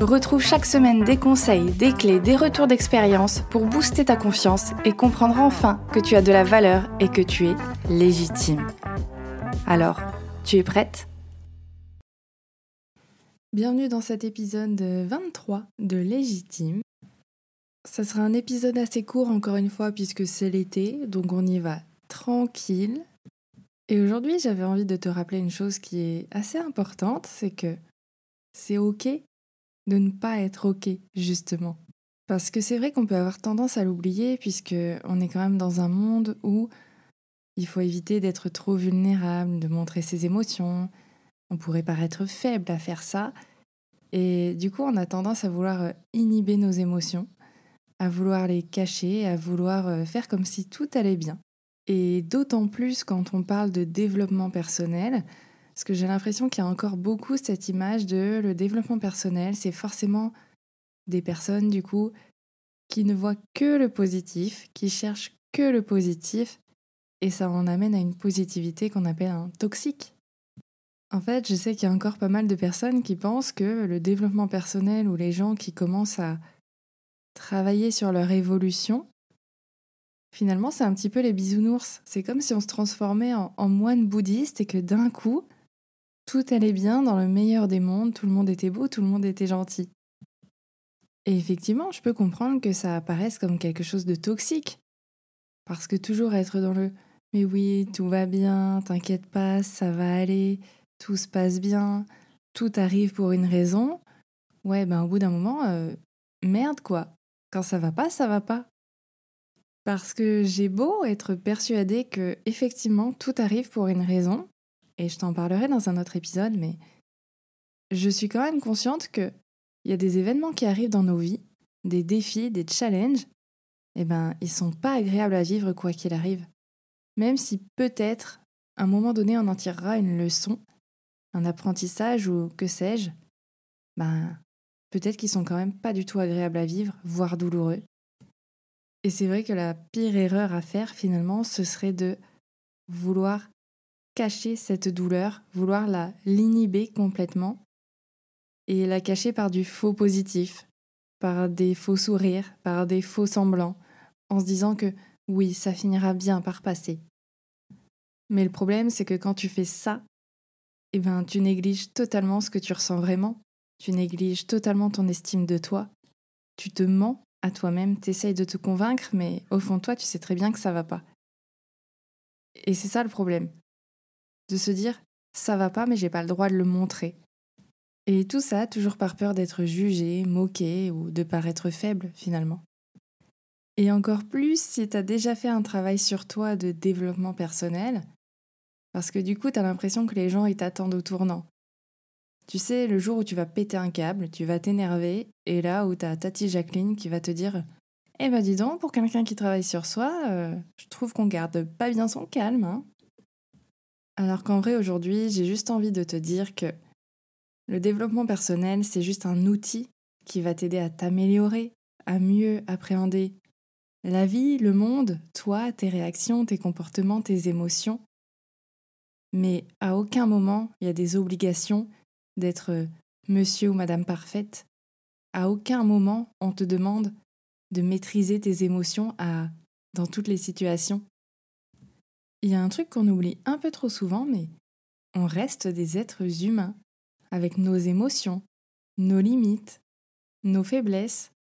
Retrouve chaque semaine des conseils, des clés, des retours d'expérience pour booster ta confiance et comprendre enfin que tu as de la valeur et que tu es légitime. Alors, tu es prête? Bienvenue dans cet épisode 23 de Légitime. Ça sera un épisode assez court encore une fois puisque c'est l'été, donc on y va tranquille. Et aujourd'hui j'avais envie de te rappeler une chose qui est assez importante, c'est que c'est ok de ne pas être OK, justement. Parce que c'est vrai qu'on peut avoir tendance à l'oublier, puisque on est quand même dans un monde où il faut éviter d'être trop vulnérable, de montrer ses émotions. On pourrait paraître faible à faire ça. Et du coup, on a tendance à vouloir euh, inhiber nos émotions, à vouloir les cacher, à vouloir euh, faire comme si tout allait bien. Et d'autant plus quand on parle de développement personnel, parce que j'ai l'impression qu'il y a encore beaucoup cette image de le développement personnel, c'est forcément des personnes du coup qui ne voient que le positif, qui cherchent que le positif, et ça en amène à une positivité qu'on appelle un toxique. En fait, je sais qu'il y a encore pas mal de personnes qui pensent que le développement personnel ou les gens qui commencent à travailler sur leur évolution, finalement, c'est un petit peu les bisounours. C'est comme si on se transformait en, en moine bouddhiste et que d'un coup, tout allait bien dans le meilleur des mondes, tout le monde était beau, tout le monde était gentil. Et effectivement, je peux comprendre que ça apparaisse comme quelque chose de toxique. Parce que toujours être dans le mais oui, tout va bien, t'inquiète pas, ça va aller, tout se passe bien, tout arrive pour une raison. Ouais, ben au bout d'un moment, euh, merde quoi. Quand ça va pas, ça va pas. Parce que j'ai beau être persuadée que effectivement tout arrive pour une raison, et je t'en parlerai dans un autre épisode, mais je suis quand même consciente qu'il y a des événements qui arrivent dans nos vies, des défis, des challenges, et eh ben ils sont pas agréables à vivre quoi qu'il arrive. Même si peut-être, à un moment donné, on en tirera une leçon, un apprentissage ou que sais-je, ben peut-être qu'ils sont quand même pas du tout agréables à vivre, voire douloureux. Et c'est vrai que la pire erreur à faire finalement, ce serait de vouloir cacher cette douleur, vouloir la l'inhiber complètement et la cacher par du faux positif, par des faux sourires, par des faux semblants, en se disant que oui, ça finira bien par passer. Mais le problème, c'est que quand tu fais ça, eh ben, tu négliges totalement ce que tu ressens vraiment. Tu négliges totalement ton estime de toi. Tu te mens à toi-même, t'essayes de te convaincre, mais au fond de toi, tu sais très bien que ça va pas. Et c'est ça le problème de se dire ça va pas mais j'ai pas le droit de le montrer. Et tout ça toujours par peur d'être jugé, moqué ou de paraître faible finalement. Et encore plus si tu as déjà fait un travail sur toi de développement personnel, parce que du coup tu as l'impression que les gens ils t'attendent au tournant. Tu sais, le jour où tu vas péter un câble, tu vas t'énerver, et là où t'as Tati Jacqueline qui va te dire Eh ben dis donc, pour quelqu'un qui travaille sur soi, euh, je trouve qu'on garde pas bien son calme, hein. Alors qu'en vrai, aujourd'hui, j'ai juste envie de te dire que le développement personnel, c'est juste un outil qui va t'aider à t'améliorer, à mieux appréhender la vie, le monde, toi, tes réactions, tes comportements, tes émotions. Mais à aucun moment, il y a des obligations d'être monsieur ou madame parfaite. À aucun moment, on te demande de maîtriser tes émotions à, dans toutes les situations. Il y a un truc qu'on oublie un peu trop souvent, mais on reste des êtres humains, avec nos émotions, nos limites, nos faiblesses,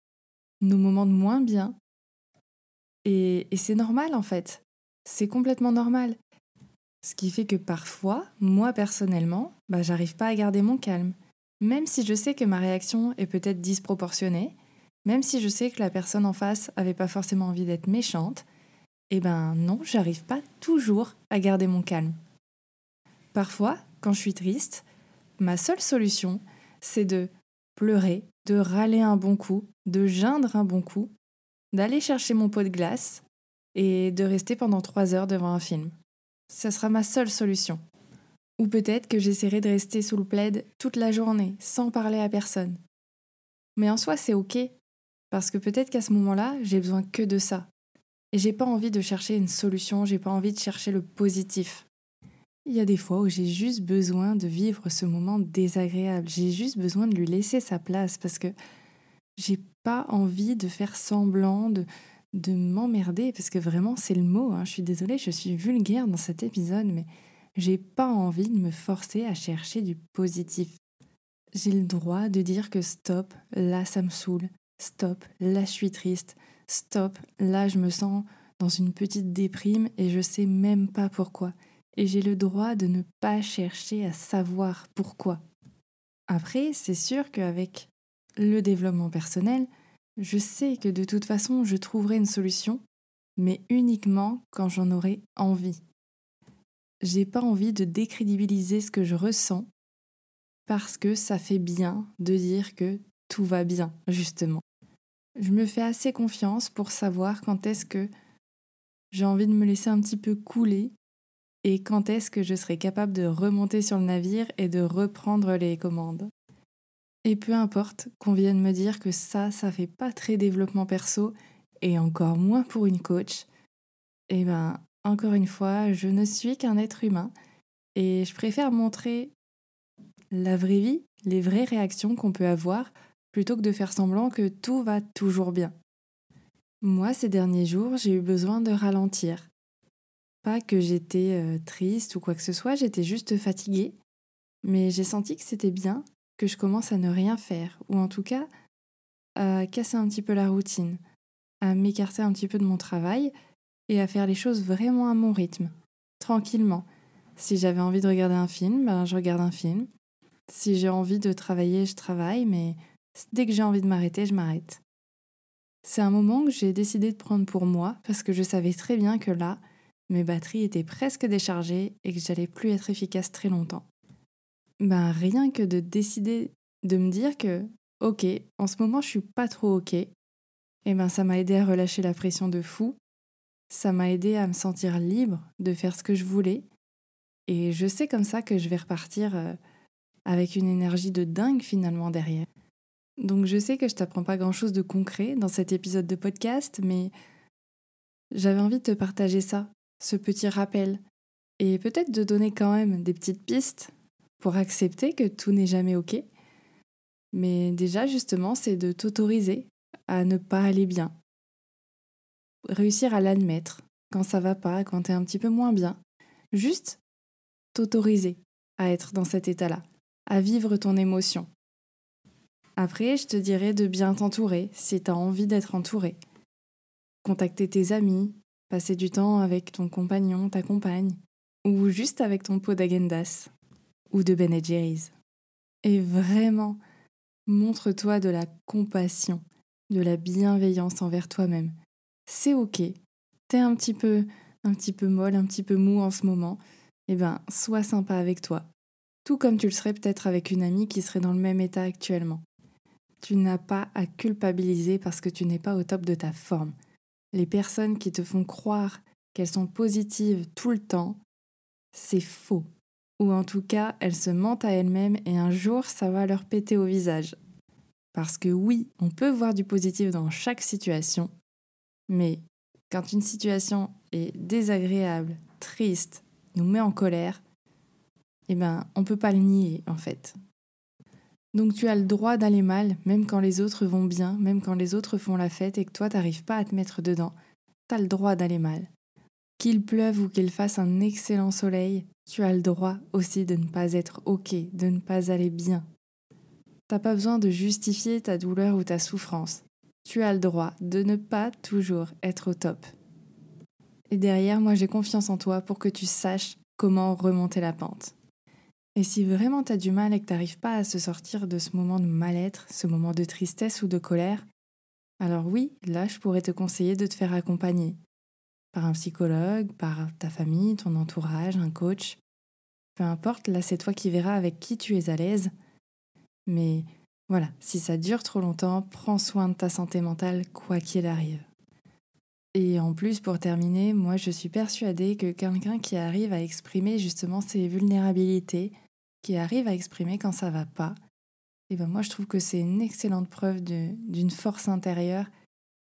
nos moments de moins bien. Et, c'est normal en fait. C'est complètement normal. Ce qui fait que parfois, moi personnellement, bah, j'arrive pas à garder mon calme. Même si je sais que ma réaction est peut-être disproportionnée, même si je sais que la personne en face avait pas forcément envie d'être méchante, eh ben non, j'arrive pas toujours à garder mon calme. Parfois, quand je suis triste, ma seule solution, c'est de pleurer, de râler un bon coup, de geindre un bon coup, d'aller chercher mon pot de glace et de rester pendant trois heures devant un film. Ce sera ma seule solution. Ou peut-être que j'essaierai de rester sous le plaid toute la journée, sans parler à personne. Mais en soi, c'est ok, parce que peut-être qu'à ce moment-là, j'ai besoin que de ça. Et j'ai pas envie de chercher une solution, j'ai pas envie de chercher le positif. Il y a des fois où j'ai juste besoin de vivre ce moment désagréable, j'ai juste besoin de lui laisser sa place parce que j'ai pas envie de faire semblant, de, de m'emmerder, parce que vraiment c'est le mot, hein. je suis désolée, je suis vulgaire dans cet épisode, mais j'ai pas envie de me forcer à chercher du positif. J'ai le droit de dire que stop, là ça me saoule, stop, là je suis triste, stop, là je me sens dans une petite déprime et je sais même pas pourquoi. Et j'ai le droit de ne pas chercher à savoir pourquoi. Après, c'est sûr qu'avec le développement personnel, je sais que de toute façon je trouverai une solution, mais uniquement quand j'en aurai envie. J'ai pas envie de décrédibiliser ce que je ressens parce que ça fait bien de dire que tout va bien, justement. Je me fais assez confiance pour savoir quand est-ce que j'ai envie de me laisser un petit peu couler et quand est-ce que je serai capable de remonter sur le navire et de reprendre les commandes. Et peu importe qu'on vienne me dire que ça, ça fait pas très développement perso et encore moins pour une coach, eh ben, encore une fois, je ne suis qu'un être humain et je préfère montrer la vraie vie, les vraies réactions qu'on peut avoir plutôt que de faire semblant que tout va toujours bien. Moi, ces derniers jours, j'ai eu besoin de ralentir. Pas que j'étais euh, triste ou quoi que ce soit, j'étais juste fatiguée, mais j'ai senti que c'était bien que je commence à ne rien faire, ou en tout cas à casser un petit peu la routine, à m'écarter un petit peu de mon travail et à faire les choses vraiment à mon rythme, tranquillement. Si j'avais envie de regarder un film, ben je regarde un film. Si j'ai envie de travailler, je travaille, mais dès que j'ai envie de m'arrêter, je m'arrête. C'est un moment que j'ai décidé de prendre pour moi parce que je savais très bien que là, mes batteries étaient presque déchargées et que j'allais plus être efficace très longtemps ben rien que de décider de me dire que ok, en ce moment je suis pas trop ok, et eh ben ça m'a aidé à relâcher la pression de fou, ça m'a aidé à me sentir libre de faire ce que je voulais, et je sais comme ça que je vais repartir euh, avec une énergie de dingue finalement derrière. Donc je sais que je t'apprends pas grand chose de concret dans cet épisode de podcast, mais j'avais envie de te partager ça, ce petit rappel, et peut-être de donner quand même des petites pistes pour accepter que tout n'est jamais OK. Mais déjà, justement, c'est de t'autoriser à ne pas aller bien. Réussir à l'admettre quand ça va pas, quand tu es un petit peu moins bien. Juste t'autoriser à être dans cet état-là, à vivre ton émotion. Après, je te dirais de bien t'entourer si tu as envie d'être entouré. Contacter tes amis, passer du temps avec ton compagnon, ta compagne, ou juste avec ton pot d'agendas ou de Ben Jerry's. Et vraiment, montre-toi de la compassion, de la bienveillance envers toi-même. C'est ok. T'es un petit peu, un petit peu molle, un petit peu mou en ce moment. Eh ben, sois sympa avec toi. Tout comme tu le serais peut-être avec une amie qui serait dans le même état actuellement. Tu n'as pas à culpabiliser parce que tu n'es pas au top de ta forme. Les personnes qui te font croire qu'elles sont positives tout le temps, c'est faux ou en tout cas elles se mentent à elles-mêmes et un jour ça va leur péter au visage. Parce que oui, on peut voir du positif dans chaque situation, mais quand une situation est désagréable, triste, nous met en colère, eh ben on peut pas le nier en fait. Donc tu as le droit d'aller mal, même quand les autres vont bien, même quand les autres font la fête et que toi t'arrives pas à te mettre dedans. T'as le droit d'aller mal. Qu'il pleuve ou qu'il fasse un excellent soleil, tu as le droit aussi de ne pas être OK, de ne pas aller bien. T'as pas besoin de justifier ta douleur ou ta souffrance. Tu as le droit de ne pas toujours être au top. Et derrière, moi j'ai confiance en toi pour que tu saches comment remonter la pente. Et si vraiment t'as du mal et que t'arrives pas à se sortir de ce moment de mal-être, ce moment de tristesse ou de colère, alors oui, là je pourrais te conseiller de te faire accompagner, par un psychologue, par ta famille, ton entourage, un coach. Peu importe, là c'est toi qui verras avec qui tu es à l'aise. Mais voilà, si ça dure trop longtemps, prends soin de ta santé mentale quoi qu'il arrive. Et en plus, pour terminer, moi je suis persuadée que quelqu'un qui arrive à exprimer justement ses vulnérabilités, qui arrive à exprimer quand ça va pas, et ben moi je trouve que c'est une excellente preuve d'une force intérieure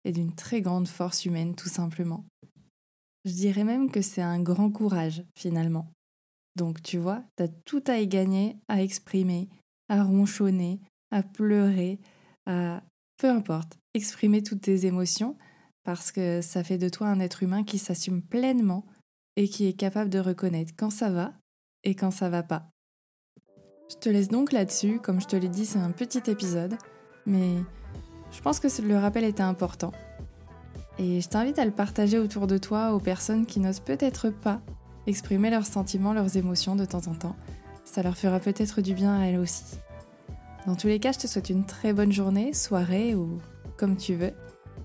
et d'une très grande force humaine tout simplement. Je dirais même que c'est un grand courage finalement. Donc tu vois, tu as tout à y gagner à exprimer, à ronchonner, à pleurer, à peu importe, exprimer toutes tes émotions parce que ça fait de toi un être humain qui s'assume pleinement et qui est capable de reconnaître quand ça va et quand ça va pas. Je te laisse donc là-dessus, comme je te l'ai dit, c'est un petit épisode, mais je pense que le rappel était important. Et je t'invite à le partager autour de toi aux personnes qui n'osent peut-être pas exprimer leurs sentiments, leurs émotions de temps en temps. Ça leur fera peut-être du bien à elles aussi. Dans tous les cas, je te souhaite une très bonne journée, soirée ou comme tu veux.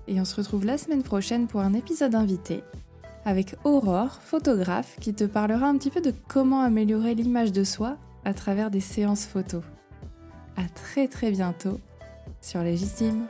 Et on se retrouve la semaine prochaine pour un épisode invité avec Aurore, photographe, qui te parlera un petit peu de comment améliorer l'image de soi à travers des séances photos. À très très bientôt sur Légitime.